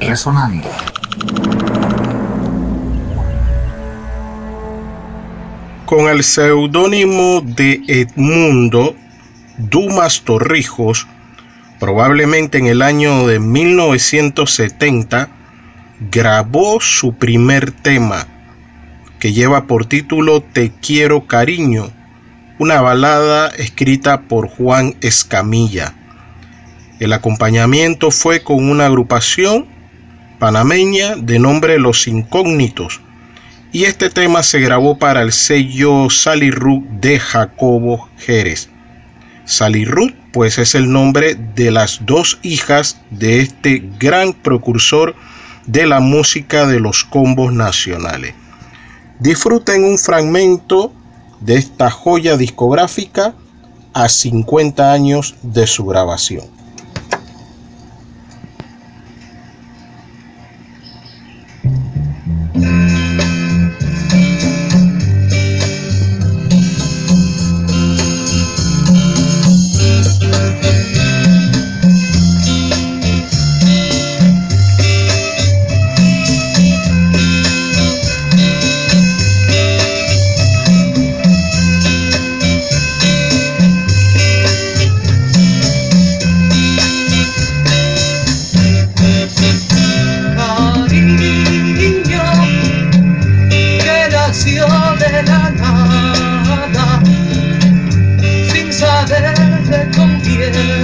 Resonando. Con el seudónimo de Edmundo Dumas Torrijos, probablemente en el año de 1970, grabó su primer tema, que lleva por título Te quiero cariño, una balada escrita por Juan Escamilla. El acompañamiento fue con una agrupación panameña de nombre Los Incógnitos y este tema se grabó para el sello Sally de Jacobo Jerez. Sally pues es el nombre de las dos hijas de este gran precursor de la música de los combos nacionales. Disfruten un fragmento de esta joya discográfica a 50 años de su grabación. de la nada, sin saber de con quién.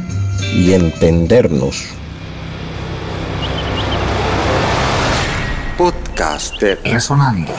y entendernos. Podcast de Resonando.